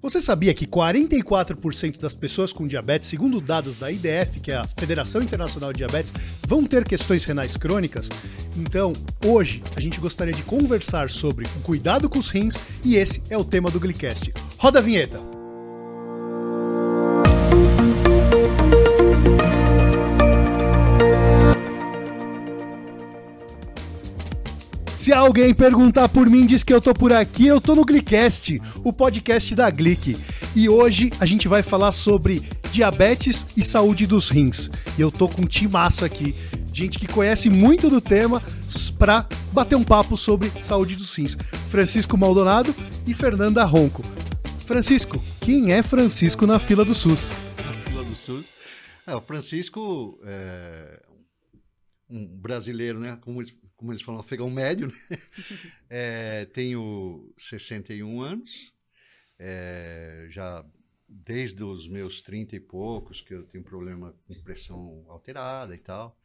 Você sabia que 44% das pessoas com diabetes, segundo dados da IDF, que é a Federação Internacional de Diabetes, vão ter questões renais crônicas? Então, hoje a gente gostaria de conversar sobre o cuidado com os rins e esse é o tema do Glicast. Roda a vinheta! Se alguém perguntar por mim, diz que eu tô por aqui, eu tô no Glicast, o podcast da Glic. E hoje a gente vai falar sobre diabetes e saúde dos rins. E eu tô com um timaço aqui, gente que conhece muito do tema, para bater um papo sobre saúde dos rins. Francisco Maldonado e Fernanda Ronco. Francisco, quem é Francisco na fila do SUS? Na fila do SUS? É, o Francisco é um brasileiro, né? Como como eles falam, afegão médio, né? é, tenho 61 anos, é, já desde os meus 30 e poucos, que eu tenho problema com pressão alterada e tal.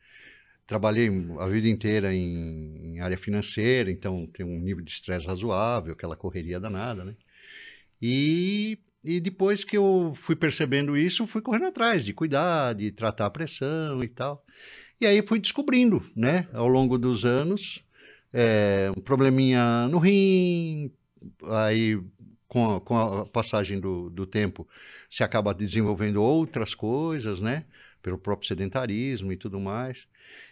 Trabalhei a vida inteira em, em área financeira, então tenho um nível de estresse razoável, aquela correria danada, né? E, e depois que eu fui percebendo isso, fui correndo atrás de cuidar, de tratar a pressão e tal. E aí fui descobrindo, né, ao longo dos anos, é, um probleminha no rim, aí com a, com a passagem do, do tempo se acaba desenvolvendo outras coisas, né, pelo próprio sedentarismo e tudo mais.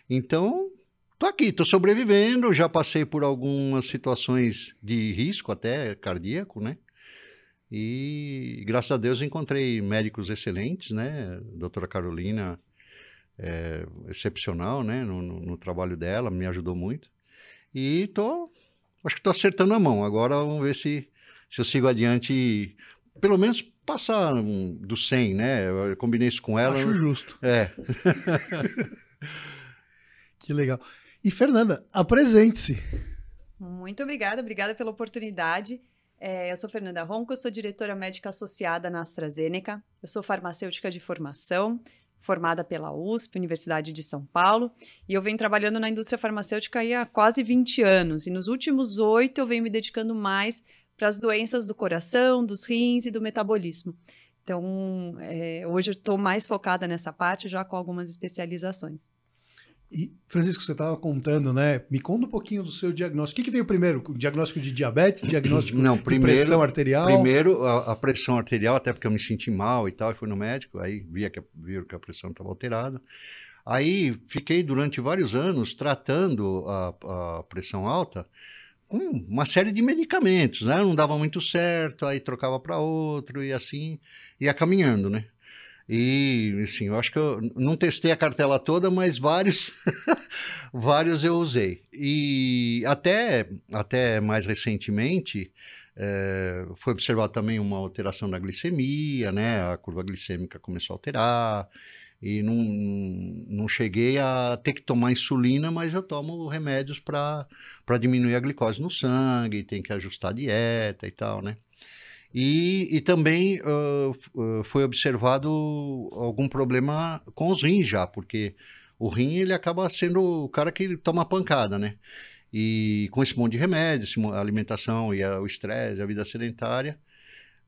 Então, tô aqui, tô sobrevivendo, já passei por algumas situações de risco até cardíaco, né? E graças a Deus encontrei médicos excelentes, né? Doutora Carolina é, excepcional, né, no, no, no, trabalho dela, me ajudou muito. E tô, acho que estou acertando a mão. Agora vamos ver se, se eu sigo adiante, pelo menos passar um, do 100, né? Eu combinei isso com ela. Acho justo. É. que legal. E Fernanda, apresente-se. Muito obrigada, obrigada pela oportunidade. É, eu sou Fernanda Ronco, sou diretora médica associada na AstraZeneca, eu sou farmacêutica de formação, formada pela USP, Universidade de São Paulo, e eu venho trabalhando na indústria farmacêutica há quase 20 anos. E nos últimos oito eu venho me dedicando mais para as doenças do coração, dos rins e do metabolismo. Então, é, hoje eu estou mais focada nessa parte, já com algumas especializações. E, Francisco, você estava contando, né? Me conta um pouquinho do seu diagnóstico. O que, que veio primeiro? O diagnóstico de diabetes? Diagnóstico Não, primeiro, de pressão arterial? Primeiro, a, a, pressão arterial, até porque eu me senti mal e tal, e fui no médico, aí via que, viram que a pressão estava alterada. Aí fiquei durante vários anos tratando a, a pressão alta com uma série de medicamentos, né? Não dava muito certo, aí trocava para outro e assim ia caminhando, né? E, assim, eu acho que eu não testei a cartela toda, mas vários, vários eu usei. E até, até mais recentemente, é, foi observado também uma alteração da glicemia, né? A curva glicêmica começou a alterar. E não, não cheguei a ter que tomar insulina, mas eu tomo remédios para diminuir a glicose no sangue, tem que ajustar a dieta e tal, né? E, e também uh, foi observado algum problema com os rins já, porque o rim ele acaba sendo o cara que toma pancada, né? E com esse monte de remédios, a alimentação e a, o estresse, a vida sedentária,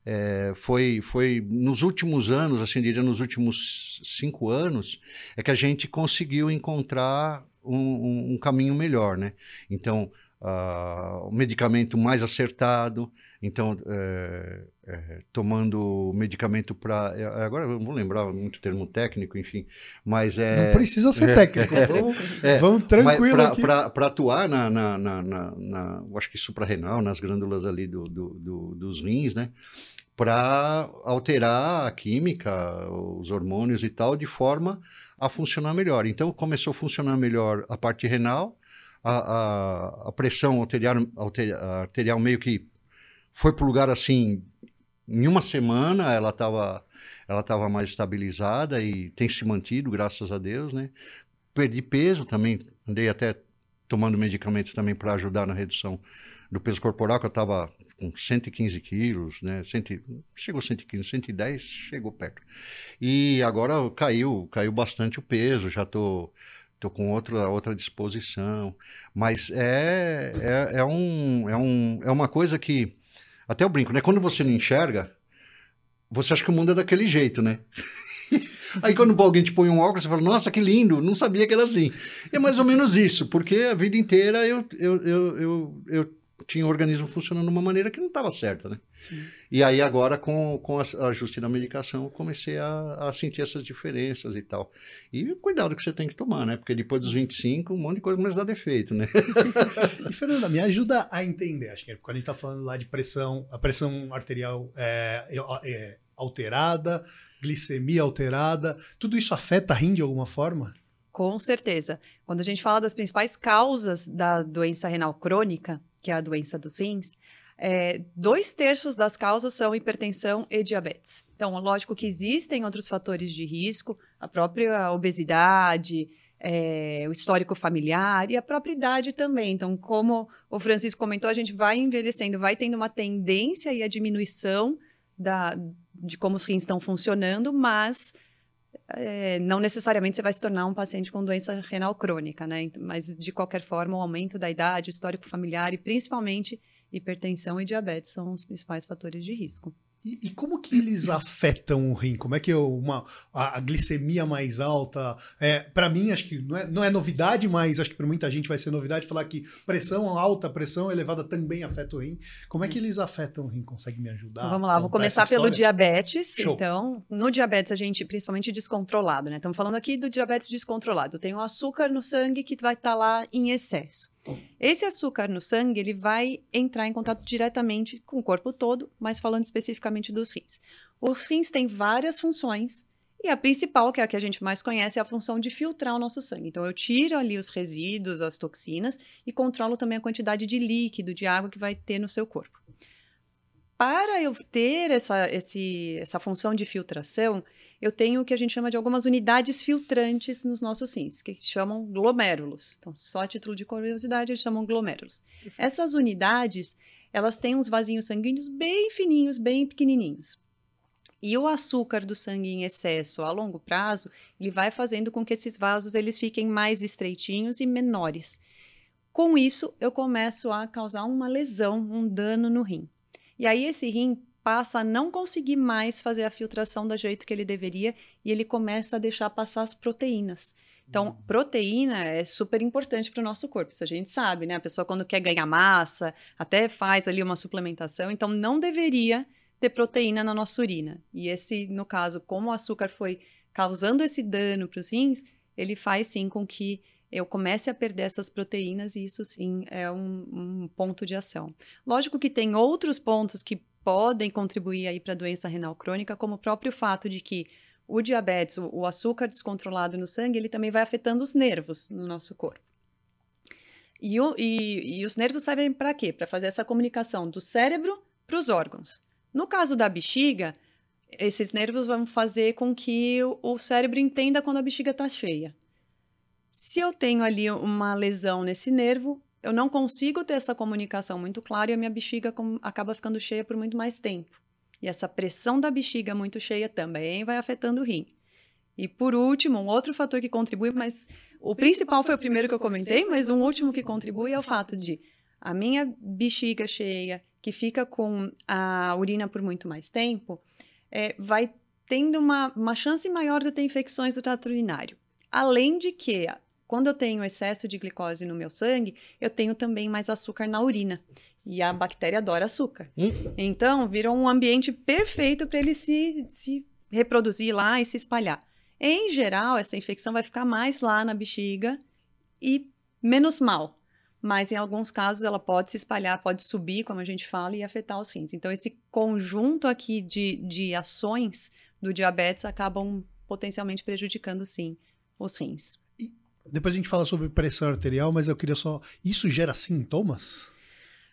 é, foi, foi nos últimos anos, assim diria, nos últimos cinco anos, é que a gente conseguiu encontrar um, um, um caminho melhor, né? Então, uh, o medicamento mais acertado, então é, é, tomando medicamento para é, agora eu não vou lembrar muito termo técnico, enfim, mas é não precisa ser é, técnico, vamos, é, vamos tranquilo para atuar na, na, na, na, na acho que suprarrenal, nas glândulas ali do, do, do dos rins, né? para alterar a química, os hormônios e tal, de forma a funcionar melhor. Então começou a funcionar melhor a parte renal, a, a, a pressão arterial, arterial meio que foi para o lugar assim, em uma semana ela estava ela tava mais estabilizada e tem se mantido, graças a Deus, né? Perdi peso também, andei até tomando medicamento também para ajudar na redução do peso corporal, que eu estava com 115 quilos, né? Cento, chegou a 115, 110, chegou perto. E agora caiu, caiu bastante o peso, já estou estou com outra, outra disposição. Mas é, é, é, um, é, um, é uma coisa que, até eu brinco, né? Quando você não enxerga, você acha que o mundo é daquele jeito, né? Aí quando alguém te põe um óculos, você fala, nossa, que lindo, não sabia que era assim. É mais ou menos isso, porque a vida inteira eu, eu, eu, eu, eu tinha o organismo funcionando de uma maneira que não estava certa, né? Sim. E aí agora, com, com a ajuste da medicação, eu comecei a, a, sentir essas diferenças e tal. E cuidado que você tem que tomar, né? Porque depois dos 25, um monte de coisa começa a dar defeito, né? e, Fernanda, me ajuda a entender, acho que quando a gente está falando lá de pressão, a pressão arterial é, é, é alterada, glicemia alterada, tudo isso afeta a rim de alguma forma? Com certeza. Quando a gente fala das principais causas da doença renal crônica, que é a doença dos rins, é, dois terços das causas são hipertensão e diabetes. Então, lógico que existem outros fatores de risco, a própria obesidade, é, o histórico familiar e a própria idade também. Então, como o Francisco comentou, a gente vai envelhecendo, vai tendo uma tendência e a diminuição da, de como os rins estão funcionando, mas é, não necessariamente você vai se tornar um paciente com doença renal crônica, né? Mas, de qualquer forma, o aumento da idade, o histórico familiar e, principalmente, hipertensão e diabetes são os principais fatores de risco. E, e, como que eles afetam o rim? Como é que é uma, a, a glicemia mais alta? É, para mim, acho que não é, não é novidade, mas acho que para muita gente vai ser novidade falar que pressão alta, pressão elevada também afeta o rim. Como é que eles afetam o rim? Consegue me ajudar? Então, vamos lá, vou começar pelo diabetes. Show. Então, no diabetes, a gente, principalmente descontrolado, né? Estamos falando aqui do diabetes descontrolado. Tem o açúcar no sangue que vai estar tá lá em excesso. Esse açúcar no sangue, ele vai entrar em contato diretamente com o corpo todo, mas falando especificamente dos rins. Os rins têm várias funções, e a principal, que é a que a gente mais conhece, é a função de filtrar o nosso sangue. Então, eu tiro ali os resíduos, as toxinas, e controlo também a quantidade de líquido, de água que vai ter no seu corpo. Para eu ter essa, esse, essa função de filtração, eu tenho o que a gente chama de algumas unidades filtrantes nos nossos rins, que chamam glomérulos. Então, só a título de curiosidade, eles chamam glomérulos. Essas unidades, elas têm uns vasinhos sanguíneos bem fininhos, bem pequenininhos. E o açúcar do sangue em excesso a longo prazo, ele vai fazendo com que esses vasos eles fiquem mais estreitinhos e menores. Com isso, eu começo a causar uma lesão, um dano no rim. E aí esse rim passa a não conseguir mais fazer a filtração do jeito que ele deveria e ele começa a deixar passar as proteínas. Então, uhum. proteína é super importante para o nosso corpo, isso a gente sabe, né? A pessoa, quando quer ganhar massa, até faz ali uma suplementação, então não deveria ter proteína na nossa urina. E esse, no caso, como o açúcar foi causando esse dano para os rins, ele faz sim com que eu comece a perder essas proteínas, e isso sim é um, um ponto de ação. Lógico que tem outros pontos que podem contribuir aí para a doença renal crônica, como o próprio fato de que o diabetes, o, açúcar descontrolado no sangue, ele também vai afetando os nervos no nosso corpo. E, o, e, e os nervos servem para quê? Para fazer essa comunicação do cérebro para os órgãos. No caso da bexiga, esses nervos vão fazer com que o, o cérebro entenda quando a bexiga está cheia. Se eu tenho ali uma lesão nesse nervo, eu não consigo ter essa comunicação muito clara e a minha bexiga acaba ficando cheia por muito mais tempo. E essa pressão da bexiga muito cheia também vai afetando o rim. E por último, um outro fator que contribui, mas o principal foi o primeiro que eu comentei, mas um último que contribui é o fato de a minha bexiga cheia, que fica com a urina por muito mais tempo, é, vai tendo uma, uma chance maior de ter infecções do trato urinário. Além de que quando eu tenho excesso de glicose no meu sangue, eu tenho também mais açúcar na urina. E a bactéria adora açúcar. Hum. Então, virou um ambiente perfeito para ele se, se reproduzir lá e se espalhar. Em geral, essa infecção vai ficar mais lá na bexiga e menos mal. Mas em alguns casos ela pode se espalhar, pode subir, como a gente fala, e afetar os rins. Então, esse conjunto aqui de, de ações do diabetes acabam potencialmente prejudicando, sim, os rins. Depois a gente fala sobre pressão arterial, mas eu queria só. Isso gera sintomas?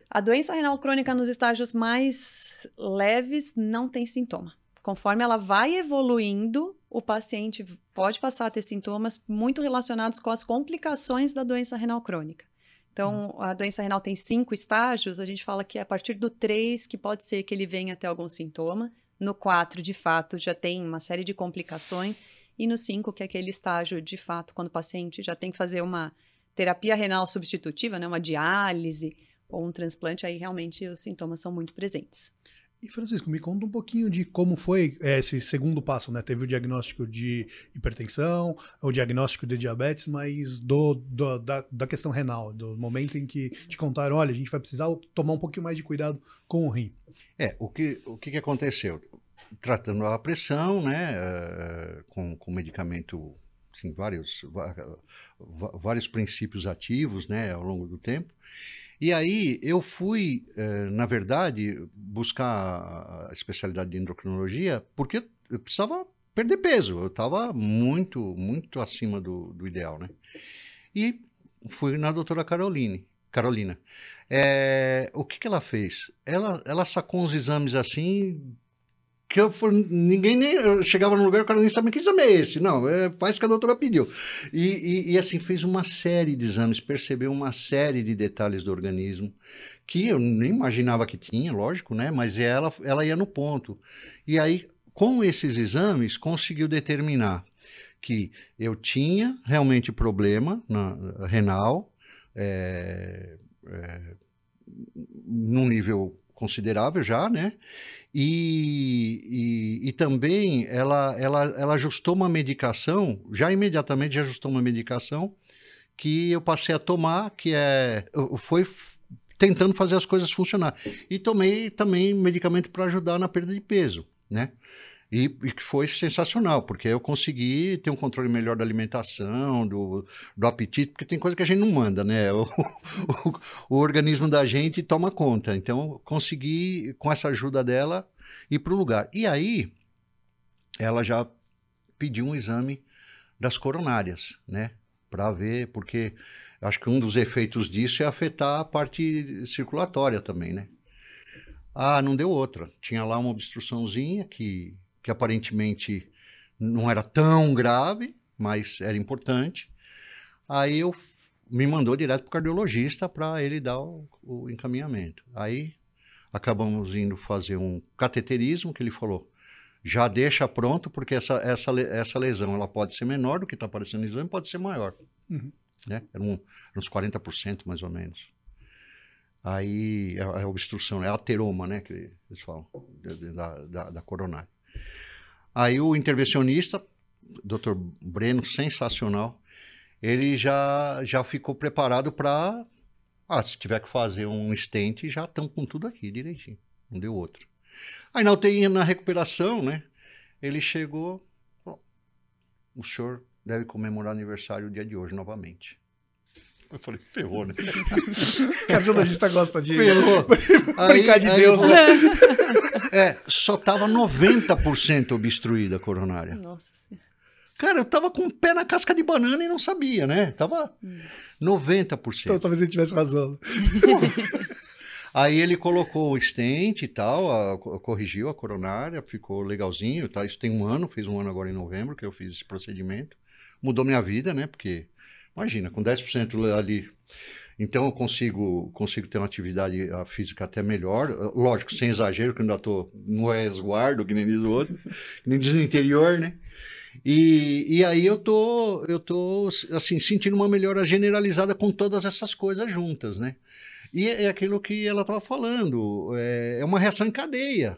A doença renal crônica nos estágios mais leves não tem sintoma. Conforme ela vai evoluindo, o paciente pode passar a ter sintomas muito relacionados com as complicações da doença renal crônica. Então, hum. a doença renal tem cinco estágios, a gente fala que é a partir do três que pode ser que ele venha até algum sintoma. No quatro, de fato, já tem uma série de complicações. E no 5, que é aquele estágio, de fato, quando o paciente já tem que fazer uma terapia renal substitutiva, né, uma diálise ou um transplante, aí realmente os sintomas são muito presentes. E Francisco, me conta um pouquinho de como foi é, esse segundo passo, né? Teve o diagnóstico de hipertensão, o diagnóstico de diabetes, mas do, do da, da, questão renal, do momento em que te contaram, olha, a gente vai precisar tomar um pouquinho mais de cuidado com o rim. É, o que, o que aconteceu? Tratando a pressão, né, uh, com, com medicamento, assim, vários, vários princípios ativos, né, ao longo do tempo, e aí eu fui, eh, na verdade, buscar a especialidade de endocrinologia porque eu precisava perder peso. Eu estava muito, muito acima do, do ideal, né? E fui na doutora Caroline, Carolina. É, o que, que ela fez? Ela, ela sacou uns exames assim que eu for, ninguém nem eu chegava no lugar o cara nem sabia que exame é esse. Não, é, faz que a doutora pediu. E, e, e, assim, fez uma série de exames, percebeu uma série de detalhes do organismo que eu nem imaginava que tinha, lógico, né? Mas ela, ela ia no ponto. E aí, com esses exames, conseguiu determinar que eu tinha realmente problema na, renal, é, é, num nível considerável já, né? E, e, e, também ela, ela, ela ajustou uma medicação, já imediatamente ajustou uma medicação que eu passei a tomar, que é. Foi tentando fazer as coisas funcionar. E tomei também medicamento para ajudar na perda de peso, né? E, que foi sensacional, porque eu consegui ter um controle melhor da alimentação, do, do apetite, porque tem coisa que a gente não manda, né? O, o, o organismo da gente toma conta. Então, consegui, com essa ajuda dela, ir para o lugar. E aí, ela já pediu um exame das coronárias, né? Para ver, porque acho que um dos efeitos disso é afetar a parte circulatória também, né? Ah, não deu outra. Tinha lá uma obstruçãozinha que que aparentemente não era tão grave, mas era importante. Aí eu me mandou direto para o cardiologista para ele dar o, o, encaminhamento. Aí acabamos indo fazer um cateterismo que ele falou. Já deixa pronto, porque essa, essa, essa lesão ela pode ser menor do que está aparecendo no exame, pode ser maior. Uhum. Né? Era um, uns 40% mais ou menos. Aí a, a obstrução, é ateroma, né? Que eles falam, da, da, da coronária. Aí o intervencionista, Dr. Breno, sensacional, ele já, já ficou preparado para. Ah, se tiver que fazer um stent, já estão com tudo aqui direitinho. Não deu outro. Aí na UTI, na recuperação, né? Ele chegou. o senhor deve comemorar aniversário o dia de hoje novamente. Eu falei, ferrou, né? Cardiologista gosta de ferrou. brincar de aí, Deus, né? É, só tava 90% obstruída a coronária. Nossa Senhora. Cara, eu tava com o pé na casca de banana e não sabia, né? Tava hum. 90%. Então talvez ele tivesse razão. Aí ele colocou o stent e tal, a, a, corrigiu a coronária, ficou legalzinho, tá? Isso tem um ano, fez um ano agora em novembro que eu fiz esse procedimento. Mudou minha vida, né? Porque, imagina, com 10% ali então eu consigo, consigo ter uma atividade física até melhor, lógico, sem exagero, que ainda estou no resguardo, que nem diz o outro, que nem diz no interior, né? E, e aí eu tô, eu tô assim, sentindo uma melhora generalizada com todas essas coisas juntas, né? E é aquilo que ela estava falando, é, é uma reação em cadeia.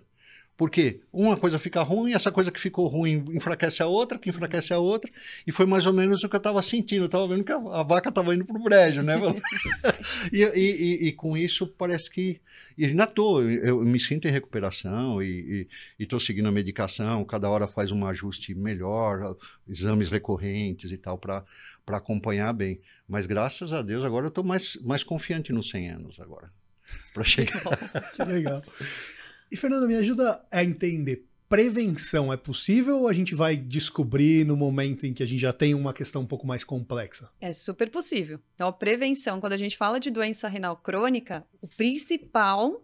Porque uma coisa fica ruim, essa coisa que ficou ruim enfraquece a outra, que enfraquece a outra, e foi mais ou menos o que eu estava sentindo. Eu estava vendo que a, a vaca estava indo para o brejo, né? e, e, e, com isso parece que. E ainda estou, eu, eu, me sinto em recuperação e estou seguindo a medicação, cada hora faz um ajuste melhor, exames recorrentes e tal, para acompanhar bem. Mas graças a Deus agora eu estou mais, mais confiante nos 100 anos agora. Para chegar. Que legal. E Fernando, me ajuda a entender. Prevenção é possível ou a gente vai descobrir no momento em que a gente já tem uma questão um pouco mais complexa? É super possível. Então, a prevenção, quando a gente fala de doença renal crônica, o principal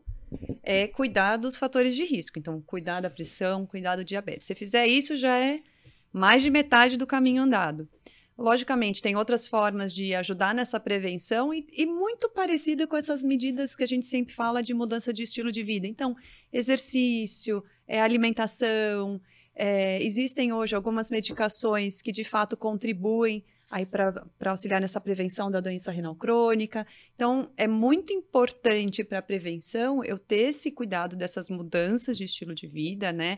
é cuidar dos fatores de risco. Então, cuidar da pressão, cuidar do diabetes. Se fizer isso, já é mais de metade do caminho andado. Logicamente, tem outras formas de ajudar nessa prevenção e, e, muito parecida com essas medidas que a gente sempre fala de mudança de estilo de vida. Então, exercício, é, alimentação. É, existem hoje algumas medicações que de fato contribuem aí para auxiliar nessa prevenção da doença renal crônica. Então, é muito importante para a prevenção eu ter esse cuidado dessas mudanças de estilo de vida, né?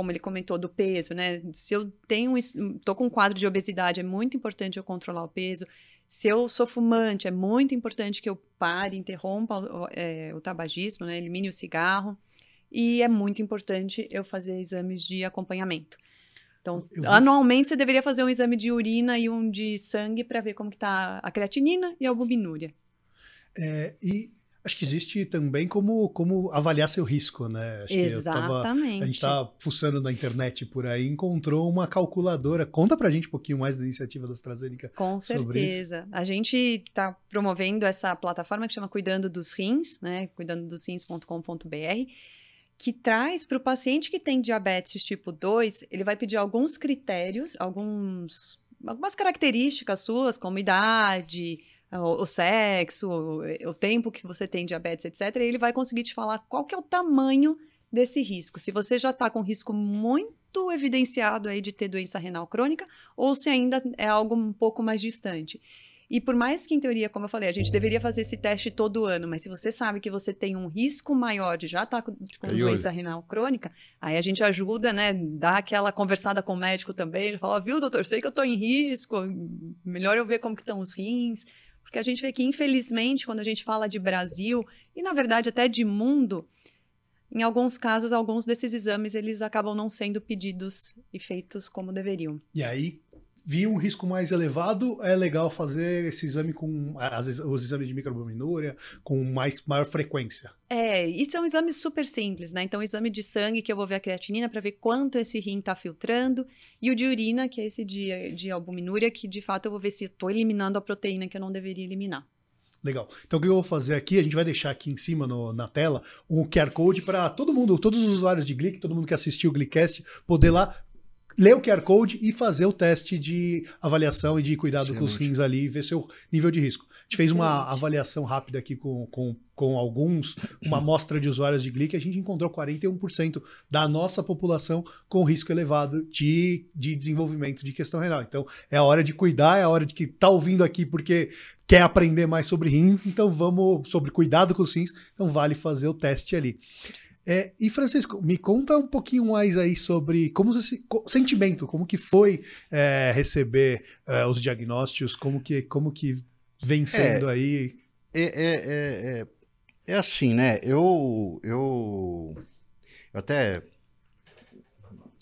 Como ele comentou do peso, né? Se eu tenho, tô com um quadro de obesidade, é muito importante eu controlar o peso. Se eu sou fumante, é muito importante que eu pare, interrompa o, é, o tabagismo, né? elimine o cigarro. E é muito importante eu fazer exames de acompanhamento. Então, anualmente você deveria fazer um exame de urina e um de sangue para ver como que tá a creatinina e a albuminúria. É, e acho que existe também como, como avaliar seu risco, né? Acho Exatamente. Tava, a gente está fuçando na internet por aí, encontrou uma calculadora. Conta pra gente um pouquinho mais da iniciativa da AstraZeneca. Com certeza. A gente está promovendo essa plataforma que chama Cuidando dos Rins, né? cuidandodosrins.com.br que traz para o paciente que tem diabetes tipo 2, ele vai pedir alguns critérios, alguns, algumas características suas, como idade, o, o sexo, o, o, tempo que você tem diabetes, etc. E ele vai conseguir te falar qual que é o tamanho desse risco. Se você já está com risco muito evidenciado aí de ter doença renal crônica, ou se ainda é algo um pouco mais distante. E por mais que, em teoria, como eu falei, a gente deveria fazer esse teste todo ano, mas se você sabe que você tem um risco maior de já estar tá com, com doença renal crônica, aí a gente ajuda, né? Dá aquela conversada com o médico também, fala, viu, doutor, sei que eu estou em risco, melhor eu ver como que estão os rins. Porque a gente vê que, infelizmente, quando a gente fala de Brasil, e na verdade até de mundo, em alguns casos, alguns desses exames eles acabam não sendo pedidos e feitos como deveriam. E aí, viu um risco mais elevado, é legal fazer esse exame com às vezes, os exames de microalbuminúria com mais maior frequência. É, isso é um exame super simples, né? Então, o exame de sangue que eu vou ver a creatinina para ver quanto esse rim está filtrando e o de urina, que é esse de, de albuminúria, que de fato eu vou ver se estou eliminando a proteína que eu não deveria eliminar. Legal. Então o que eu vou fazer aqui, a gente vai deixar aqui em cima no, na tela um QR Code para todo mundo, todos os usuários de Glick, todo mundo que assistiu o Glickcast, poder lá ler o QR Code e fazer o teste de avaliação e de cuidado Excelente. com os rins ali e ver seu nível de risco. A gente fez uma avaliação rápida aqui com, com, com alguns, uma amostra de usuários de Glick, a gente encontrou 41% da nossa população com risco elevado de, de desenvolvimento de questão renal. Então, é a hora de cuidar, é a hora de que tá ouvindo aqui porque quer aprender mais sobre rins, então vamos sobre cuidado com os rins, então vale fazer o teste ali. É, e Francisco, me conta um pouquinho mais aí sobre como esse sentimento, como que foi é, receber é, os diagnósticos, como que, como que vem sendo é, aí. É, é, é, assim, né? Eu, eu, eu até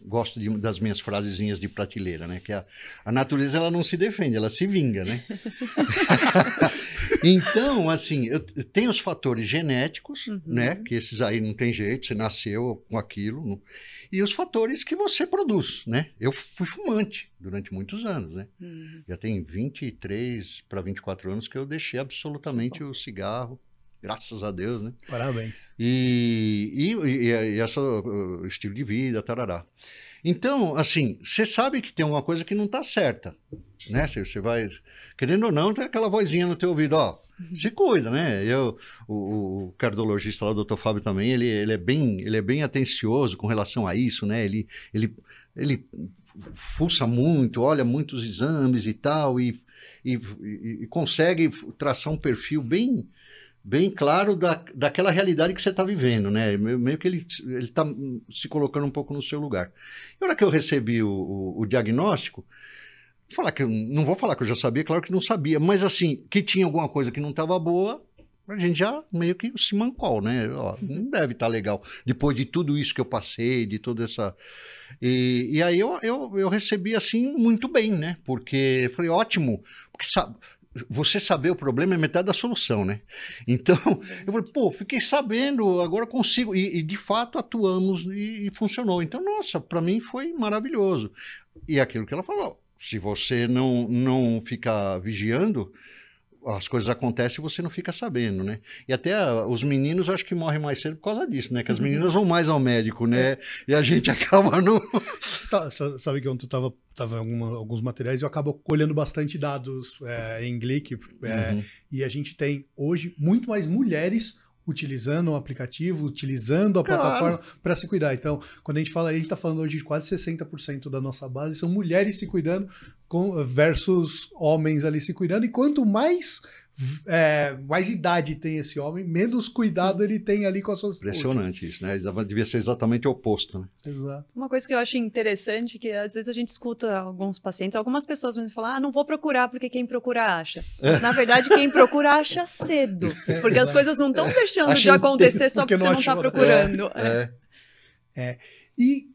gosto de, das minhas frasezinhas de prateleira, né? Que a, a natureza ela não se defende, ela se vinga, né? então, assim, eu, tem os fatores genéticos, uhum. né? Que esses aí não tem jeito, você nasceu com aquilo, não, e os fatores que você produz, né? Eu fui fumante durante muitos anos, né? Uhum. Já tem 23 para 24 anos que eu deixei absolutamente o cigarro Graças a Deus, né? Parabéns. E, e, e, e esse uh, estilo de vida, tarará. Então, assim, você sabe que tem uma coisa que não está certa, né? Você vai, querendo ou não, tem aquela vozinha no teu ouvido, ó, uhum. se cuida, né? Eu, o, o cardiologista lá, o doutor Fábio também, ele, ele, é bem, ele é bem atencioso com relação a isso, né? Ele, ele, ele fuça muito, olha muitos exames e tal, e, e, e consegue traçar um perfil bem bem claro da, daquela realidade que você está vivendo, né? Meio que ele está se colocando um pouco no seu lugar. E na hora que eu recebi o, o, o diagnóstico, falar que eu, não vou falar que eu já sabia, claro que não sabia, mas assim, que tinha alguma coisa que não estava boa, a gente já meio que se mancou, né? Ó, não deve estar tá legal. Depois de tudo isso que eu passei, de toda essa. E, e aí eu, eu, eu recebi assim muito bem, né? Porque falei, ótimo, porque sabe, você saber o problema é metade da solução, né? Então, eu falei, pô, fiquei sabendo, agora consigo. E, e de fato atuamos e, e funcionou. Então, nossa, para mim foi maravilhoso. E aquilo que ela falou, se você não, não ficar vigiando, as coisas acontecem e você não fica sabendo, né? E até os meninos acho que morrem mais cedo por causa disso, né? Que as meninas vão mais ao médico, né? É. E a gente acaba. Tá, sabe que ontem tu tava, tava em alguma, alguns materiais e eu acabo colhendo bastante dados é, em Glick. É, uhum. E a gente tem hoje muito mais mulheres utilizando o aplicativo, utilizando a claro. plataforma para se cuidar. Então, quando a gente fala, a gente está falando hoje de quase 60% da nossa base são mulheres se cuidando com, versus homens ali se cuidando. E quanto mais é, mais idade tem esse homem, menos cuidado ele tem ali com a sua saúde. Impressionante isso, né? Devia ser exatamente o oposto, né? Exato. Uma coisa que eu acho interessante é que às vezes a gente escuta alguns pacientes, algumas pessoas mesmo falam, ah, não vou procurar porque quem procura acha. Mas, na verdade, quem procura acha cedo. É, porque as coisas não estão deixando de acontecer só porque, porque você não está procurando. É. é. é. E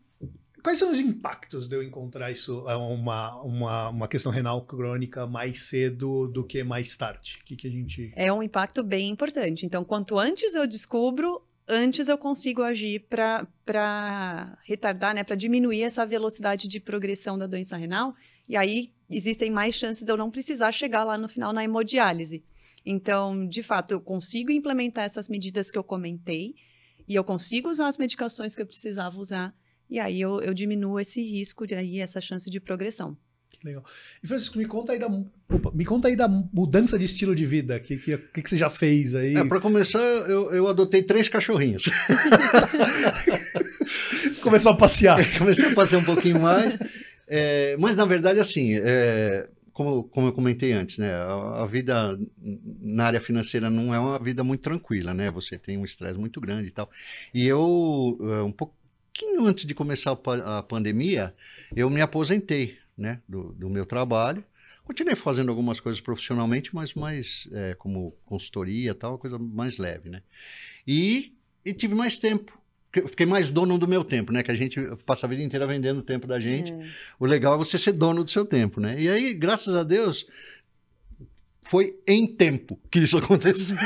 Quais são os impactos de eu encontrar isso, é, uma, uma, uma questão renal crônica mais cedo do que mais tarde? O que, que a gente. É um impacto bem importante. Então, quanto antes eu descubro, antes eu consigo agir para retardar, né, para diminuir essa velocidade de progressão da doença renal. E aí existem mais chances de eu não precisar chegar lá no final na hemodiálise. Então, de fato, eu consigo implementar essas medidas que eu comentei e eu consigo usar as medicações que eu precisava usar e aí eu, eu diminuo esse risco e aí essa chance de progressão. Que legal. E Francisco, me conta aí da, opa, me conta aí da mudança de estilo de vida. O que, que, que, que você já fez aí? É, para começar, eu, eu adotei três cachorrinhos. Começou a passear. Comecei a passear um pouquinho mais. É, mas, na verdade, assim, é, como, como eu comentei antes, né? A, a, vida na área financeira não é uma vida muito tranquila, né? Você tem um estresse muito grande e tal. E eu, é, um pouco pouquinho antes de começar a pandemia, eu me aposentei né, do, do meu trabalho. Continuei fazendo algumas coisas profissionalmente, mas mais é, como consultoria tal, coisa mais leve, né? E, e tive mais tempo. Fiquei mais dono do meu tempo, né? Que a gente passa a vida inteira vendendo o tempo da gente. É. O legal é você ser dono do seu tempo, né? E aí, graças a Deus, foi em tempo que isso aconteceu.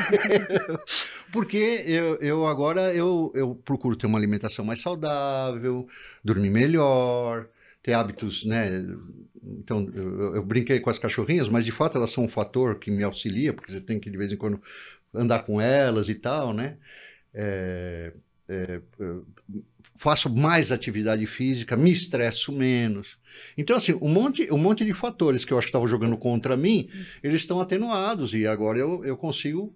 Porque eu, eu agora eu, eu procuro ter uma alimentação mais saudável, dormir melhor, ter hábitos, né? Então, eu, eu, brinquei com as cachorrinhas, mas de fato elas são um fator que me auxilia, porque você tem que de vez em quando andar com elas e tal, né? É, é, faço mais atividade física, me estresso menos. Então, assim, um monte, um monte de fatores que eu acho que estavam jogando contra mim, eles estão atenuados e agora eu, eu consigo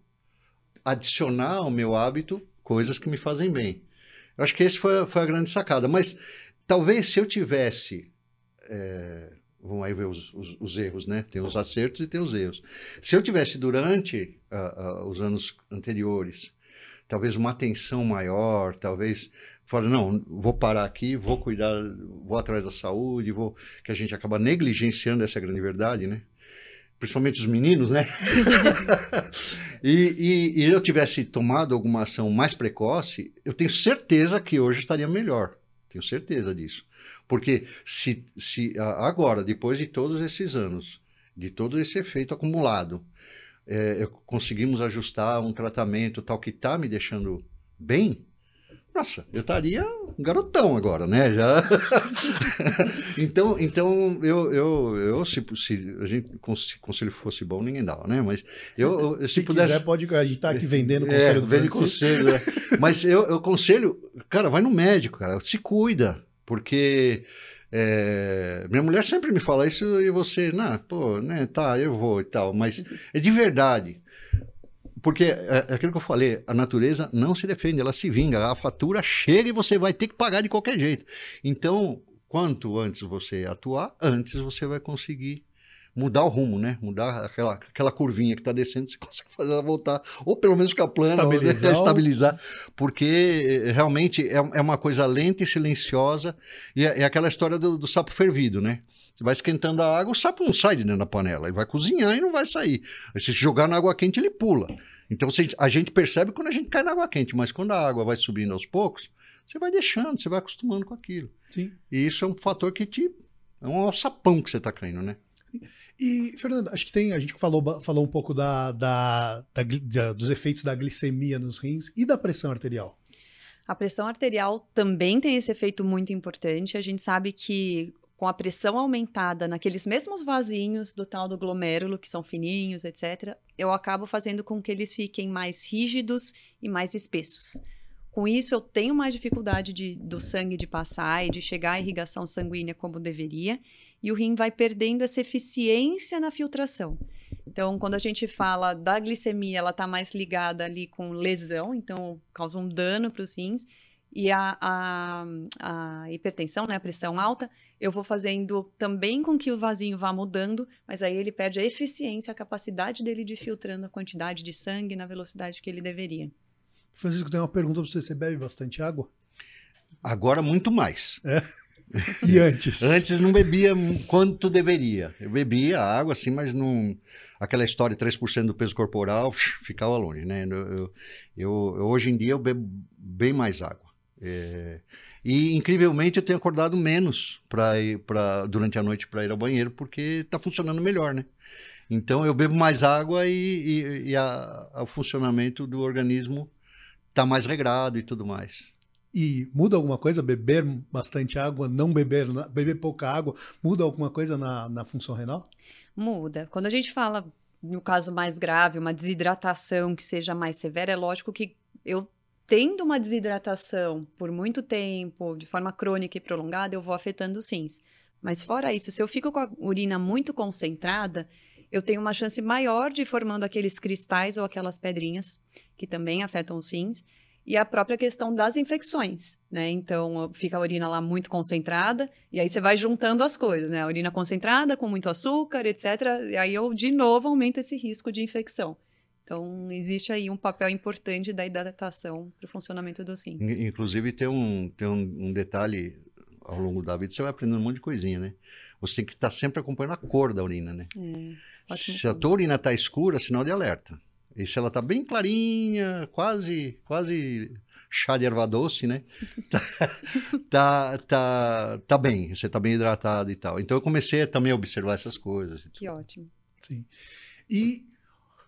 adicionar ao meu hábito coisas que me fazem bem. Eu acho que esse foi, foi a grande sacada. Mas talvez se eu tivesse. É, vamos aí ver os, os, os, erros, né? Tem os acertos e tem os erros. Se eu tivesse durante uh, uh, os anos anteriores talvez uma atenção maior, talvez fala não, vou parar aqui, vou cuidar, vou atrás da saúde, vou que a gente acaba negligenciando essa grande verdade, né? Principalmente os meninos, né? e, e, e eu tivesse tomado alguma ação mais precoce, eu tenho certeza que hoje estaria melhor. Tenho certeza disso. Porque se, se agora, depois de todos esses anos, de todo esse efeito acumulado, é, conseguimos ajustar um tratamento tal que está me deixando bem, nossa, eu estaria um garotão agora, né? Já. então, então eu, eu, eu se, se a gente se conselho fosse bom, ninguém dava, né? Mas eu, eu se, se pudesse. quiser, pode. A gente tá aqui vendendo o é, conselho é, do vende conselho, é. Mas eu, eu conselho, cara, vai no médico, cara, se cuida, porque é, minha mulher sempre me fala isso e você, não, pô, né, tá, eu vou e tal, mas é de verdade. Porque é, é aquilo que eu falei, a natureza não se defende, ela se vinga, a fatura chega e você vai ter que pagar de qualquer jeito. Então, quanto antes você atuar, antes você vai conseguir mudar o rumo, né? Mudar aquela, aquela curvinha que está descendo, você consegue fazer ela voltar, ou pelo menos ficar plana, estabilizar, ou estabilizar porque eh, realmente é, é uma coisa lenta e silenciosa, e é, é aquela história do, do, sapo fervido, né? Você vai esquentando a água, o sapo não sai de dentro da panela, ele vai cozinhar e não vai sair. Se jogar na água quente, ele pula. Então a gente percebe quando a gente cai na água quente, mas quando a água vai subindo aos poucos, você vai deixando, você vai acostumando com aquilo. Sim. E isso é um fator que te. É um alçapão que você está caindo, né? E, Fernando, acho que tem. A gente falou, falou um pouco da, da, da, dos efeitos da glicemia nos rins e da pressão arterial. A pressão arterial também tem esse efeito muito importante. A gente sabe que com a pressão aumentada naqueles mesmos vasinhos do tal do glomérulo, que são fininhos, etc., eu acabo fazendo com que eles fiquem mais rígidos e mais espessos. Com isso, eu tenho mais dificuldade de, do sangue de passar e de chegar à irrigação sanguínea como deveria, e o rim vai perdendo essa eficiência na filtração. Então, quando a gente fala da glicemia, ela está mais ligada ali com lesão, então causa um dano para os rins. E a, a, a, hipertensão, né, a pressão alta, eu vou fazendo também com que o vasinho vá mudando, mas aí ele perde a eficiência, a capacidade dele de filtrando a quantidade de sangue na velocidade que ele deveria. Francisco, tem uma pergunta para você: você bebe bastante água? Agora muito mais. É. E antes? antes não bebia quanto deveria. Eu bebia água, assim, mas não. Aquela história de 3% do peso corporal ficava longe, né? Eu, eu, hoje em dia eu bebo bem mais água. É, e incrivelmente eu tenho acordado menos para ir para durante a noite para ir ao banheiro porque está funcionando melhor, né? Então eu bebo mais água e, e, e a, a, o funcionamento do organismo está mais regrado e tudo mais. E muda alguma coisa beber bastante água, não beber, beber pouca água, muda alguma coisa na, na função renal? Muda. Quando a gente fala no caso mais grave, uma desidratação que seja mais severa, é lógico que eu tendo uma desidratação por muito tempo, de forma crônica e prolongada, eu vou afetando os rins. Mas fora isso, se eu fico com a urina muito concentrada, eu tenho uma chance maior de ir formando aqueles cristais ou aquelas pedrinhas que também afetam os rins. E a própria questão das infecções, né? Então, fica a urina lá muito concentrada, e aí você vai juntando as coisas, né? A urina concentrada com muito açúcar, etc. E aí eu, de novo, aumento esse risco de infecção. Então, existe aí um papel importante da hidratação para o funcionamento dos rins. Inclusive, tem, um, tem um, um, detalhe ao longo da vida, você vai aprendendo um monte de coisinha, né? Você tem que estar tá sempre acompanhando a cor da urina, né? É, se a tua urina está escura, sinal de alerta. E se ela está bem clarinha, quase quase chá de erva doce, né? tá, tá, tá, tá bem, você está bem hidratado e tal. Então eu comecei também a observar essas coisas. Que ótimo. Sim. E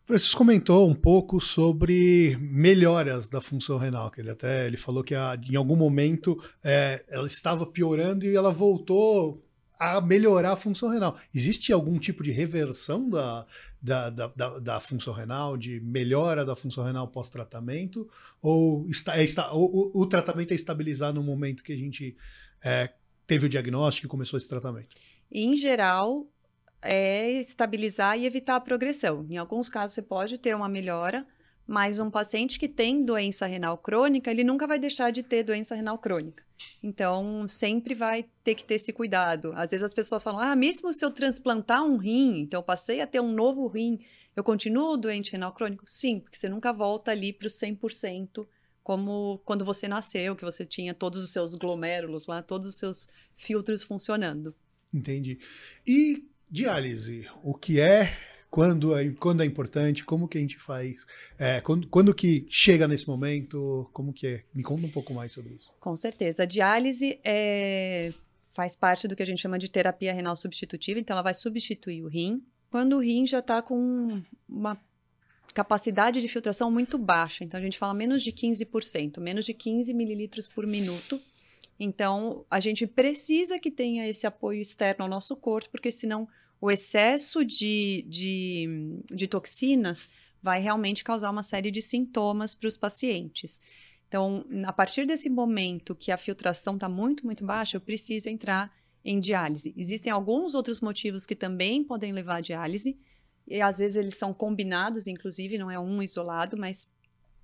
Francisco comentou um pouco sobre melhoras da função renal, que ele até ele falou que a, em algum momento é, ela estava piorando e ela voltou a melhorar a função renal. Existe algum tipo de reversão da, da, da, da, da função renal, de melhora da função renal pós-tratamento? Ou, está, é, está, o, o, tratamento é estabilizar no momento que a gente é, teve o diagnóstico e começou esse tratamento? Em geral, é estabilizar e evitar a progressão. Em alguns casos, você pode ter uma melhora, mas um paciente que tem doença renal crônica, ele nunca vai deixar de ter doença renal crônica. Então, sempre vai ter que ter esse cuidado. Às vezes as pessoas falam: ah, mesmo se eu transplantar um rim, então eu passei a ter um novo rim, eu continuo doente renal crônico? Sim, porque você nunca volta ali para o 100%, como quando você nasceu, que você tinha todos os seus glomérulos lá, todos os seus filtros funcionando. Entendi. E Diálise, o que é, quando é, quando é importante, como que a gente faz, é, quando, quando que chega nesse momento, como que é? Me conta um pouco mais sobre isso. Com certeza. A diálise é, faz parte do que a gente chama de terapia renal substitutiva, então ela vai substituir o rim. Quando o rim já está com uma capacidade de filtração muito baixa, então a gente fala menos de 15%, menos de 15 mililitros por minuto, então, a gente precisa que tenha esse apoio externo ao nosso corpo, porque senão o excesso de, de, de toxinas vai realmente causar uma série de sintomas para os pacientes. Então, a partir desse momento que a filtração está muito, muito baixa, eu preciso entrar em diálise. Existem alguns outros motivos que também podem levar à diálise, e às vezes eles são combinados, inclusive, não é um isolado, mas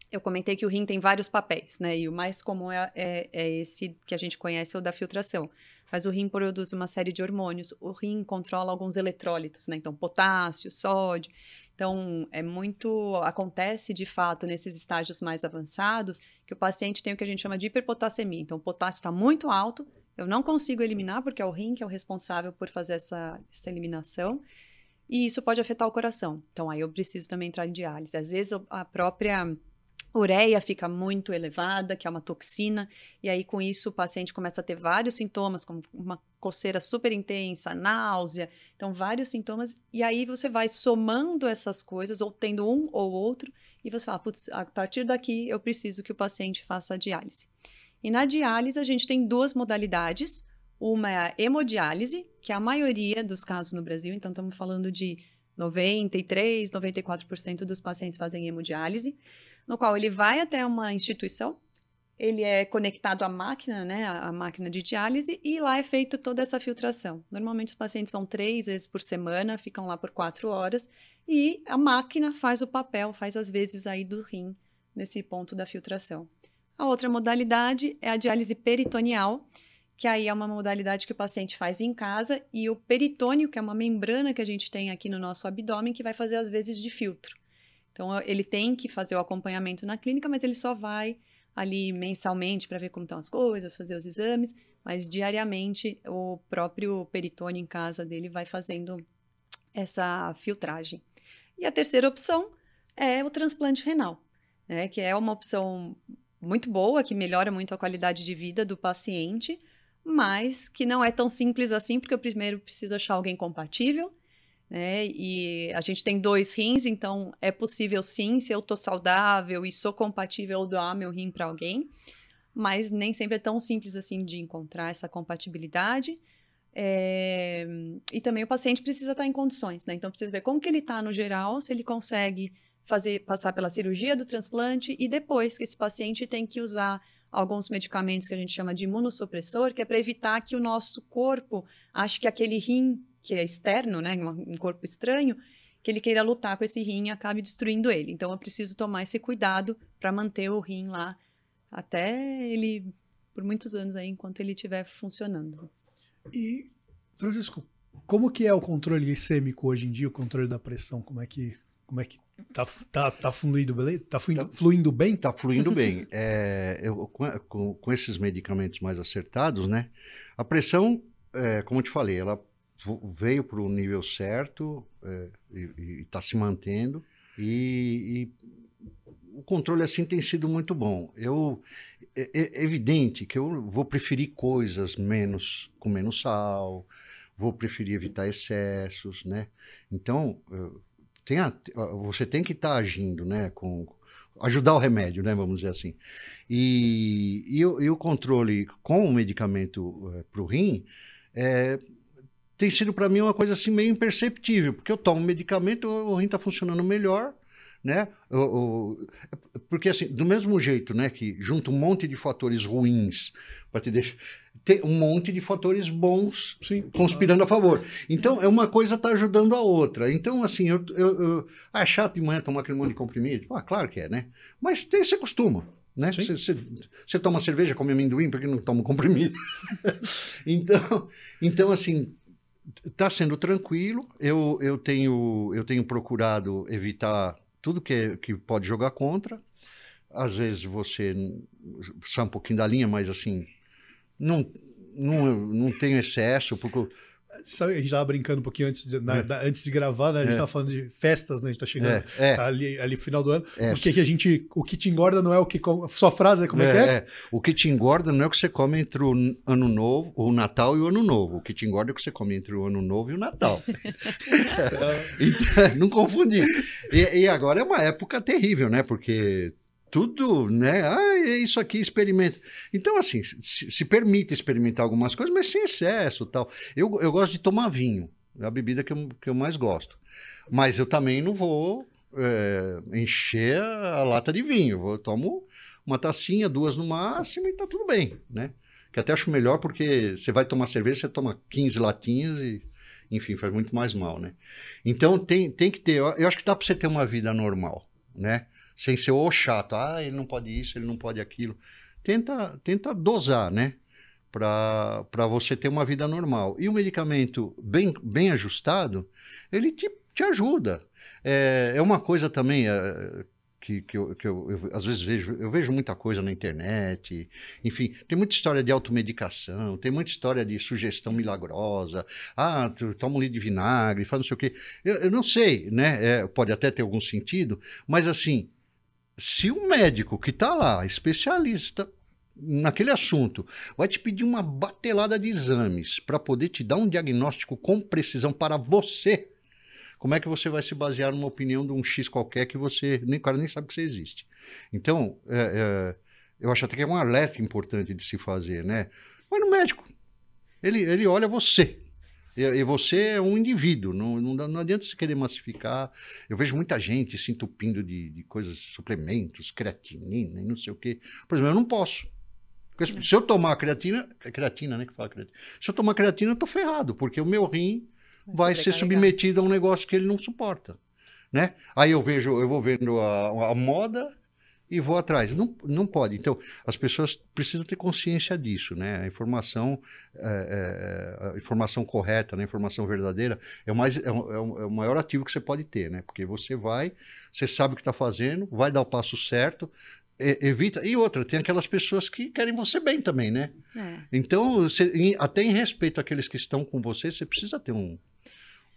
eu comentei que o rim tem vários papéis, né? E o mais comum é, é, é, esse que a gente conhece, o da filtração. Mas o rim produz uma série de hormônios. O rim controla alguns eletrólitos, né? Então, potássio, sódio. Então, é muito. Acontece de fato nesses estágios mais avançados que o paciente tem o que a gente chama de hiperpotassemia. Então, o potássio está muito alto, eu não consigo eliminar, porque é o rim que é o responsável por fazer essa, essa eliminação. E isso pode afetar o coração. Então, aí eu preciso também entrar em diálise. Às vezes, a própria ureia fica muito elevada, que é uma toxina, e aí com isso o paciente começa a ter vários sintomas, como uma coceira super intensa, náusea, então vários sintomas, e aí você vai somando essas coisas, ou tendo um ou outro, e você fala, putz, a partir daqui eu preciso que o paciente faça a diálise. E na diálise a gente tem duas modalidades, uma é a hemodiálise, que é a maioria dos casos no Brasil, então estamos falando de 93, 94% dos pacientes fazem hemodiálise, no qual ele vai até uma instituição, ele é conectado à máquina, né, à máquina de diálise, e lá é feita toda essa filtração. Normalmente os pacientes vão três vezes por semana, ficam lá por quatro horas, e a máquina faz o papel, faz as vezes aí do rim nesse ponto da filtração. A outra modalidade é a diálise peritoneal, que aí é uma modalidade que o paciente faz em casa, e o peritônio, que é uma membrana que a gente tem aqui no nosso abdômen, que vai fazer as vezes de filtro. Então, ele tem que fazer o acompanhamento na clínica, mas ele só vai ali mensalmente para ver como estão as coisas, fazer os exames, mas diariamente o próprio peritônio em casa dele vai fazendo essa filtragem. E a terceira opção é o transplante renal, né, que é uma opção muito boa, que melhora muito a qualidade de vida do paciente, mas que não é tão simples assim, porque eu primeiro preciso achar alguém compatível, né? E a gente tem dois rins, então é possível sim, se eu tô saudável e sou compatível, doar meu rim para alguém, mas nem sempre é tão simples assim de encontrar essa compatibilidade. É... E também o paciente precisa estar em condições, né? Então precisa ver como que ele está no geral, se ele consegue fazer passar pela cirurgia do transplante e depois que esse paciente tem que usar alguns medicamentos que a gente chama de imunossupressor, que é para evitar que o nosso corpo ache que aquele rim que é externo, né, um corpo estranho, que ele queira lutar com esse rim e acabe destruindo ele. Então eu preciso tomar esse cuidado para manter o rim lá até ele por muitos anos aí enquanto ele estiver funcionando. E Francisco, como que é o controle glicêmico hoje em dia, o controle da pressão? Como é que como é que tá, tá, tá fluindo, beleza? Tá fluindo, tá, fluindo bem? Tá fluindo bem. É, eu, com, com, esses medicamentos mais acertados, né? A pressão, é, como eu te falei, ela veio para o nível certo é, e está se mantendo. E, e, o controle assim tem sido muito bom. Eu, é, é, evidente que eu vou preferir coisas menos com menos sal, vou preferir evitar excessos, né? Então, tem a, você tem que estar tá agindo, né? Com, ajudar o remédio, né? Vamos dizer assim. E, e, e o controle com o medicamento é, para o rim é, tem sido para mim uma coisa assim meio imperceptível, porque eu tomo medicamento, o rim está funcionando melhor, né? O, o, porque assim, do mesmo jeito, né, que junta um monte de fatores ruins para te deixar tem um monte de fatores bons Sim, conspirando a favor. Então, é uma coisa tá ajudando a outra. Então, assim, eu, eu, eu ah, é chato de manhã tomar aquele monte de comprimido? Ah, claro que é, né? Mas tem, você costuma. Né? Você toma cerveja, come amendoim, por que não toma comprimido? então, então, assim, Está sendo tranquilo. Eu, eu, tenho, eu tenho procurado evitar tudo que, é, que pode jogar contra. Às vezes você sai um pouquinho da linha, mas assim, não, não, não tem excesso, porque Sabe, a gente estava brincando um pouquinho antes de, na, é. da, antes de gravar, né? A gente estava é. falando de festas, né? A gente está chegando é. Tá ali, ali no final do ano. É. O que, que a gente. O que te engorda não é o que. Sua frase é como é, que é? é? O que te engorda não é o que você come entre o ano novo, o Natal e o ano novo. O que te engorda é o que você come entre o ano novo e o Natal. então, não confundir. E, e agora é uma época terrível, né? Porque tudo, né? Ah, é isso aqui, experimenta. Então, assim, se, se, permite experimentar algumas coisas, mas sem excesso tal. Eu, eu gosto de tomar vinho, é a bebida que eu, que eu mais gosto. Mas eu também não vou é, encher a lata de vinho. Eu tomo uma tacinha, duas no máximo e tá tudo bem, né? Que até acho melhor porque você vai tomar cerveja, você toma 15 latinhas e, enfim, faz muito mais mal, né? Então tem, tem que ter, eu acho que dá para você ter uma vida normal, né? Sem ser o chato. Ah, ele não pode isso, ele não pode aquilo. Tenta, tenta dosar, né? Para você ter uma vida normal. E o medicamento bem, bem ajustado, ele te, te ajuda. É, é uma coisa também é, que, que, eu, que eu, eu, às vezes vejo, eu vejo muita coisa na internet, enfim, tem muita história de automedicação, tem muita história de sugestão milagrosa, ah, toma um litro de vinagre, faz não sei o quê. Eu, eu não sei, né? É, pode até ter algum sentido, mas assim, se o médico que está lá, especialista naquele assunto, vai te pedir uma batelada de exames para poder te dar um diagnóstico com precisão para você, como é que você vai se basear numa opinião de um X qualquer que você nem, cara nem sabe que você existe? Então, é, é, eu acho até que é um alerta importante de se fazer, né? Mas no médico, ele, ele olha você. E, e você é um indivíduo, não, não, não, adianta você querer massificar. Eu vejo muita gente se entupindo de, de coisas, suplementos, creatinina e não sei o quê. Por exemplo, eu não posso. Porque é. se eu tomar creatina, é creatina, né, que fala creatina. Se eu tomar creatina, eu tô ferrado, porque o meu rim vai, vai ser submetido a um negócio que ele não suporta, né? Aí eu vejo, eu vou vendo a, a moda e vou atrás. Não, não pode. Então, as pessoas precisam ter consciência disso, né? A informação, é, é, a informação correta, né? a informação verdadeira é o, mais, é, o, é o maior ativo que você pode ter, né? Porque você vai, você sabe o que está fazendo, vai dar o passo certo, evita. E outra, tem aquelas pessoas que querem você bem também, né? É. Então, você, até em respeito àqueles que estão com você, você precisa ter um,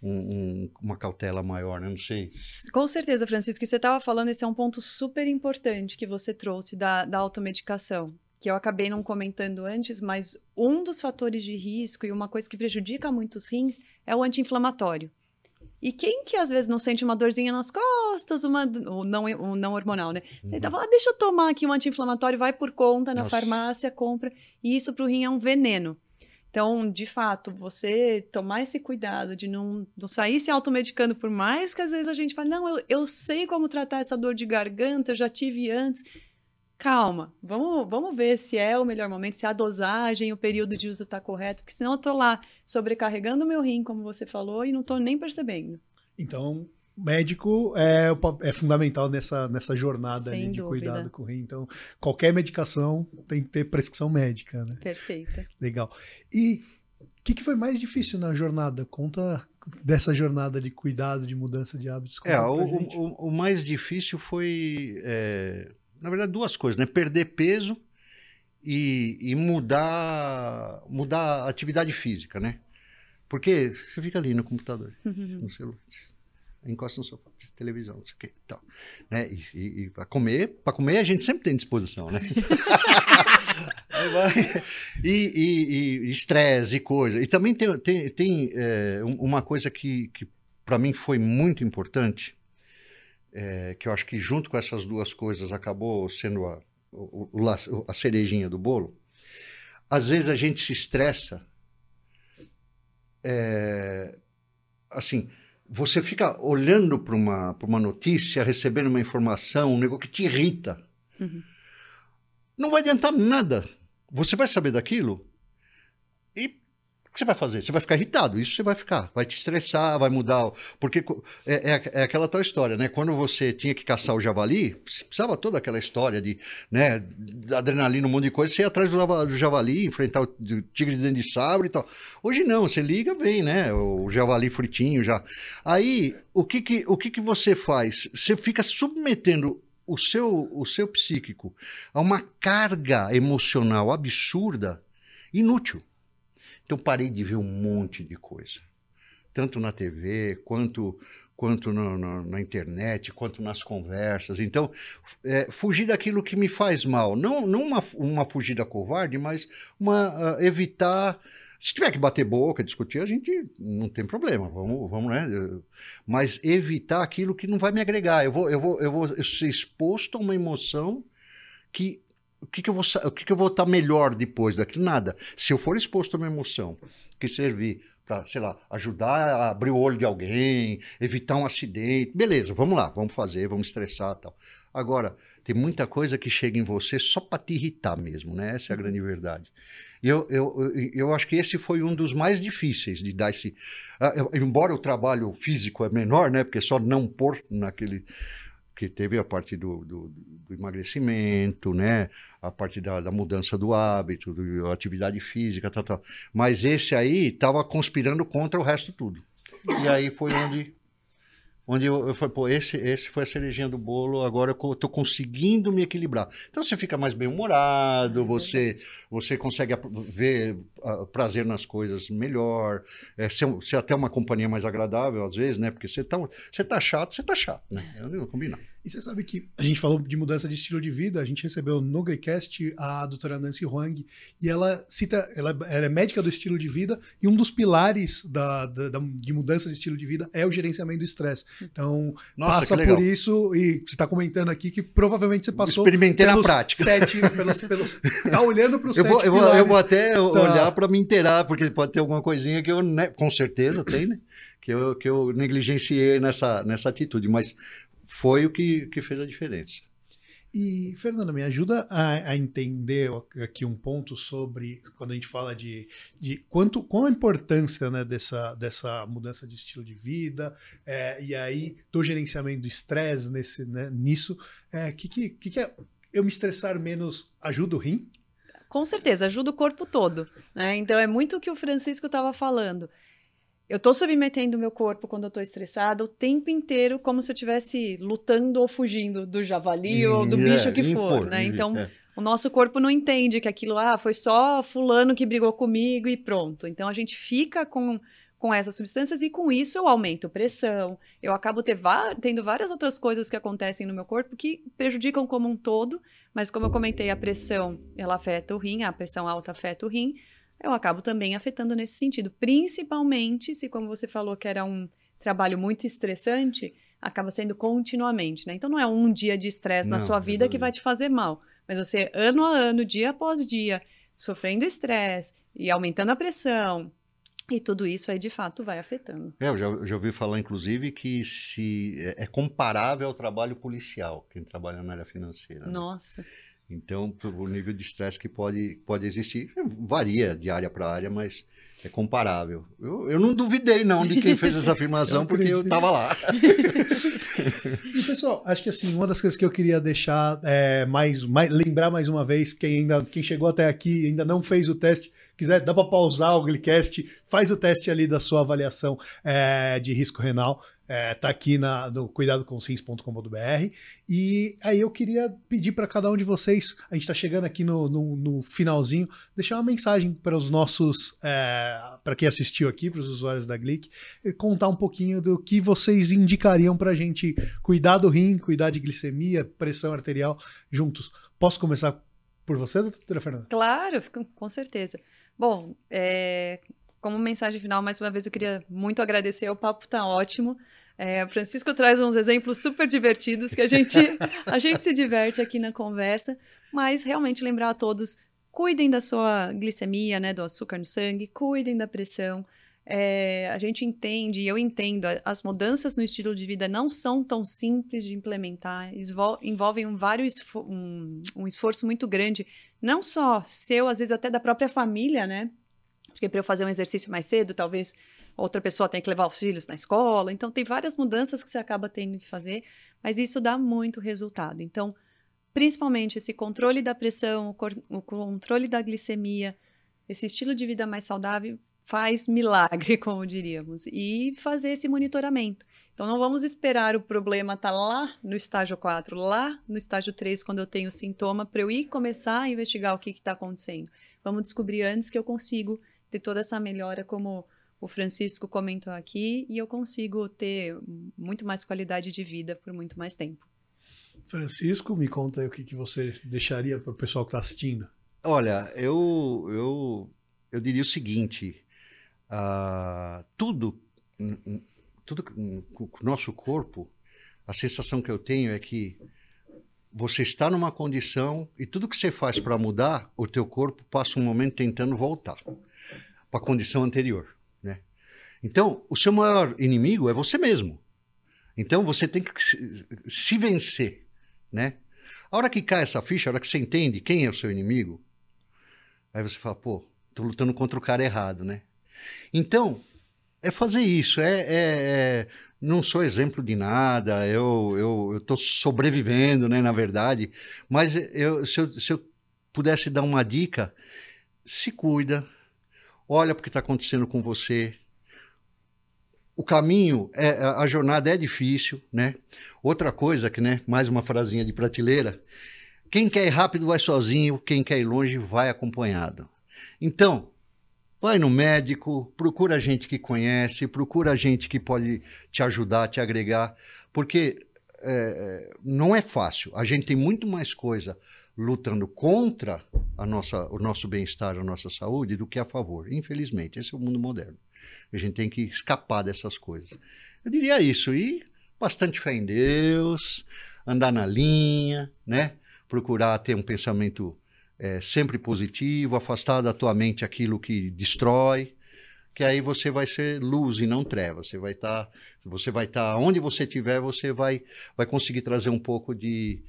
um, uma cautela maior, né? Não sei. Com certeza, Francisco. que você estava falando, esse é um ponto super importante que você trouxe da, da automedicação. Que eu acabei não comentando antes, mas um dos fatores de risco e uma coisa que prejudica muito os rins é o anti-inflamatório. E quem que às vezes não sente uma dorzinha nas costas, uma o não, o não hormonal, né? Uhum. Ele tava, ah, deixa eu tomar aqui um anti-inflamatório, vai por conta na Nossa. farmácia, compra. E isso para o rim é um veneno. Então, de fato, você tomar esse cuidado de não, não sair se automedicando, por mais que às vezes a gente fale, não, eu, eu sei como tratar essa dor de garganta, já tive antes. Calma, vamos, vamos ver se é o melhor momento, se a dosagem, o período de uso está correto, porque senão eu estou lá sobrecarregando o meu rim, como você falou, e não estou nem percebendo. Então, médico é, é fundamental nessa, nessa jornada ali de cuidado com o rim. Então, qualquer medicação tem que ter prescrição médica, né? Perfeito. Legal. E o que, que, foi mais difícil na jornada? Conta dessa jornada de cuidado, de mudança de hábitos. É, o, o, o, mais difícil foi, é, na verdade, duas coisas, né? Perder peso e, e mudar, mudar a atividade física, né? Porque você fica ali no computador, no celular encosta no sofá, televisão, não sei o quê, tal, né? E, e, e para comer, para comer a gente sempre tem disposição, né? e estresse e, e, coisa. E também tem, tem, tem é, uma coisa que, que para mim foi muito importante, é, que eu acho que junto com essas duas coisas acabou sendo a, o, a cerejinha do bolo. Às vezes a gente se estressa, é, assim, você fica olhando para uma, uma notícia, recebendo uma informação, um negócio que te irrita. Uhum. Não vai adiantar nada. Você vai saber daquilo o que você vai fazer? Você vai ficar irritado, isso você vai ficar, vai te estressar, vai mudar. Porque é, é, é, aquela tal história, né? Quando você tinha que caçar o javali, precisava toda aquela história de né, adrenalina, um monte de coisa, você ia atrás do, javali, enfrentar o tigre de dente de sabre e tal. Hoje não, você liga, vem, né? O javali fritinho já. Aí, o que que, o que, que você faz? Você fica submetendo o seu, o seu psíquico a uma carga emocional absurda, inútil. Então parei de ver um monte de coisa, tanto na TV quanto quanto no, no, na internet, quanto nas conversas. Então, é, fugir daquilo que me faz mal. Não, não uma, uma fugida covarde, mas uma, uh, evitar. Se tiver que bater boca, discutir, a gente não tem problema, vamos, vamos né? Mas evitar aquilo que não vai me agregar. Eu vou, eu vou, eu vou ser exposto a uma emoção que o que, que eu vou o que, que eu vou estar melhor depois daquilo? Nada. Se eu for exposto a uma emoção que servir para, sei lá, ajudar a abrir o olho de alguém, evitar um acidente, beleza, vamos lá, vamos fazer, vamos estressar tal. Agora, tem muita coisa que chega em você só para te irritar mesmo, né? Essa é a grande verdade. E eu, eu, eu, acho que esse foi um dos mais difíceis de dar esse. Uh, embora o trabalho físico é menor, né? Porque só não pôr naquele que teve a parte do, do, do emagrecimento, né? A parte da, da mudança do hábito, da atividade física, tal, tal. Mas esse aí estava conspirando contra o resto tudo. E aí foi onde onde eu, eu falei, pô, esse, esse foi a cerejinha do bolo, agora eu estou conseguindo me equilibrar. Então você fica mais bem-humorado, é você, você consegue ver prazer nas coisas melhor, é, ser, ser, até uma companhia mais agradável às vezes, né? Porque você tá, você tá chato, você tá chato, né? Eu não combinar. E você sabe que a gente falou de mudança de estilo de vida, a gente recebeu no Greycast a doutora Nancy Huang, e ela cita, ela, ela, é médica do estilo de vida, e um dos pilares da, da, da de mudança de estilo de vida é o gerenciamento do estresse. Então, Nossa, passa por isso, e você está comentando aqui que provavelmente você passou. Experimentei na prática. Sete, pelos, pelos, tá olhando para os eu vou, eu vou, eu vou até tá. olhar para me inteirar, porque pode ter alguma coisinha que eu, né, com certeza tem, né? Que eu, que eu negligenciei nessa, nessa atitude, mas foi o que, que fez a diferença. E, Fernando, me ajuda a, a, entender aqui um ponto sobre quando a gente fala de, de quanto, qual a importância né, dessa, dessa mudança de estilo de vida é, e aí do gerenciamento do estresse nesse, né, nisso. O é, que, que, que, é eu me estressar menos ajuda o rim? Com certeza, ajuda o corpo todo. Né? Então é muito o que o Francisco estava falando. Eu estou submetendo o meu corpo quando eu estou estressada o tempo inteiro, como se eu estivesse lutando ou fugindo do javali hum, ou do bicho é, que for, for, né? Então, é. o nosso corpo não entende que aquilo, ah, foi só fulano que brigou comigo e pronto. Então, a gente fica com, com essas substâncias e com isso eu aumento pressão, eu acabo tendo várias outras coisas que acontecem no meu corpo que prejudicam como um todo, mas como eu comentei, a pressão, ela afeta o rim, a pressão alta afeta o rim, eu acabo também afetando nesse sentido. Principalmente se, como você falou, que era um trabalho muito estressante, acaba sendo continuamente, né? Então não é um dia de estresse na sua vida que vai te fazer mal, mas você, ano a ano, dia após dia, sofrendo estresse e aumentando a pressão, e tudo isso aí, de fato, vai afetando. É, eu já, já ouvi falar, inclusive, que se é, é comparável ao trabalho policial, quem trabalha na área financeira. Né? Então, o nível de estresse que pode, pode existir varia de área para área, mas é comparável. Eu, eu não duvidei, não, de quem fez essa afirmação, eu porque eu estava lá. e, pessoal, acho que assim, uma das coisas que eu queria deixar é mais, mais lembrar mais uma vez, quem ainda quem chegou até aqui ainda não fez o teste, quiser, dá para pausar o Glicast, faz o teste ali da sua avaliação é, de risco renal. É, tá aqui na, no cuidadoconsciência.com.br. E aí eu queria pedir para cada um de vocês, a gente está chegando aqui no, no, no, finalzinho, deixar uma mensagem para os nossos, é, para quem assistiu aqui, para os usuários da Glick, contar um pouquinho do que vocês indicariam para a gente cuidar do rim, cuidar de glicemia, pressão arterial juntos. Posso começar por você, doutora Fernanda? Claro, com certeza. Bom, é, como mensagem final, mais uma vez eu queria muito agradecer, o papo tá ótimo. É, Francisco traz uns exemplos super divertidos que a gente, a gente se diverte aqui na conversa, mas realmente lembrar a todos, cuidem da sua glicemia, né, do açúcar no sangue, cuidem da pressão. É, a gente entende, e eu entendo, as mudanças no estilo de vida não são tão simples de implementar, envolvem um, vários, um, um esforço muito grande, não só seu, às vezes até da própria família, né? Porque para eu fazer um exercício mais cedo, talvez outra pessoa tenha que levar os filhos na escola. Então, tem várias mudanças que você acaba tendo que fazer, mas isso dá muito resultado. Então, principalmente esse controle da pressão, o controle da glicemia, esse estilo de vida mais saudável faz milagre, como diríamos, e fazer esse monitoramento. Então, não vamos esperar o problema estar tá lá no estágio 4, lá no estágio 3, quando eu tenho sintoma, para eu ir começar a investigar o que está acontecendo. Vamos descobrir antes que eu consigo ter toda essa melhora, como o Francisco comentou aqui, e eu consigo ter muito mais qualidade de vida por muito mais tempo. Francisco, me conta aí o que, que você deixaria para o pessoal que está assistindo. Olha, eu, eu, eu diria o seguinte: uh, tudo, tudo com o nosso corpo, a sensação que eu tenho é que você está numa condição e tudo que você faz para mudar, o teu corpo passa um momento tentando voltar para a condição anterior. Então, o seu maior inimigo é você mesmo. Então, você tem que se vencer, né? A hora que cai essa ficha, a hora que você entende quem é o seu inimigo, aí você fala, pô, tô lutando contra o cara errado, né? Então, é fazer isso, é, é, é não sou exemplo de nada, eu, eu, eu tô sobrevivendo, né, na verdade, mas eu, se, eu, se eu pudesse dar uma dica, se cuida, olha o que está acontecendo com você, o caminho, é, a jornada é difícil, né? Outra coisa que, né, mais uma frasinha de prateleira, quem quer ir rápido vai sozinho, quem quer ir longe vai acompanhado. Então, vai no médico, procura gente que conhece, procura gente que pode te ajudar, te agregar, porque é, não é fácil. A gente tem muito mais coisa lutando contra a nossa, o nosso bem-estar, a nossa saúde, do que a favor. Infelizmente, esse é o mundo moderno. A gente tem que escapar dessas coisas. Eu diria isso. E bastante fé em Deus, andar na linha, né? Procurar ter um pensamento é, sempre positivo, afastar da tua mente aquilo que destrói, que aí você vai ser luz e não treva. Você vai estar, tá, você vai estar tá, onde você estiver, você vai, vai conseguir trazer um pouco de,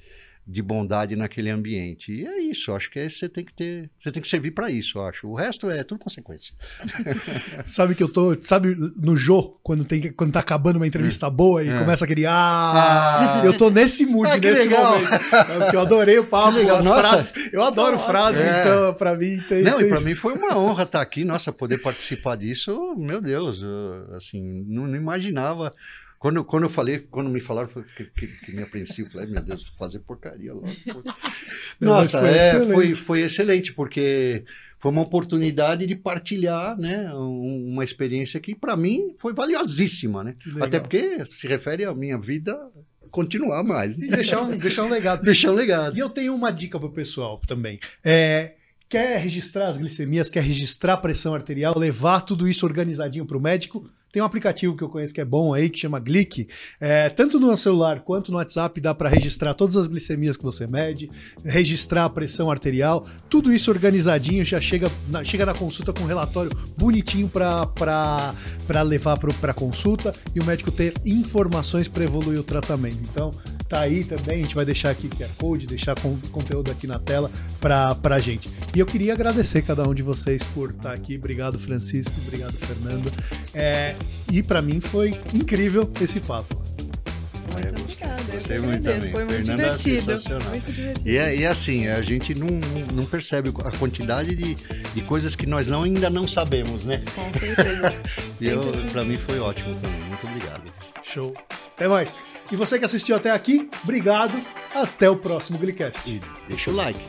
de bondade naquele ambiente. E é isso, acho que é, você tem que ter, você tem que servir para isso, acho. O resto é tudo consequência. sabe que eu tô, sabe no Jô, quando tem quando tá acabando uma entrevista é. boa e é. começa aquele ah, ah, eu tô nesse mood ah, nesse legal. momento. É porque eu adorei o papo, as Nossa, frases. Eu adoro frases, é. então para mim tem Não, tem... e para mim foi uma honra estar aqui, nossa, poder participar disso, meu Deus, assim, não, não imaginava quando, quando eu falei, quando me falaram, que, que, que me apreensivo. Falei, meu Deus, vou fazer porcaria logo. Nossa, foi, é, excelente. Foi, foi excelente, porque foi uma oportunidade de partilhar né, uma experiência que, para mim, foi valiosíssima. Né? Até porque se refere à minha vida continuar mais. E deixar um, deixar um legado. deixar um legado. E eu tenho uma dica para o pessoal também. É, quer registrar as glicemias, quer registrar a pressão arterial, levar tudo isso organizadinho para o médico, tem um aplicativo que eu conheço que é bom aí, que chama Glick. É, tanto no celular quanto no WhatsApp dá para registrar todas as glicemias que você mede, registrar a pressão arterial, tudo isso organizadinho, já chega na, chega na consulta com um relatório bonitinho para levar para consulta e o médico ter informações para evoluir o tratamento. Então, tá aí também, a gente vai deixar aqui QR Code, deixar com, conteúdo aqui na tela para a gente. E eu queria agradecer cada um de vocês por estar tá aqui. Obrigado, Francisco. Obrigado, Fernando. É, e para mim foi incrível esse papo. Muito é, obrigada. Gostei muito também. Foi muito Fernanda é divertido. Muito divertido. E, é, e assim, a gente não, não percebe a quantidade de, de coisas que nós não, ainda não sabemos, né? Com certeza. e eu, pra mim foi ótimo também. Muito obrigado. Show. Até mais. E você que assistiu até aqui, obrigado. Até o próximo Glicast. E deixa o like.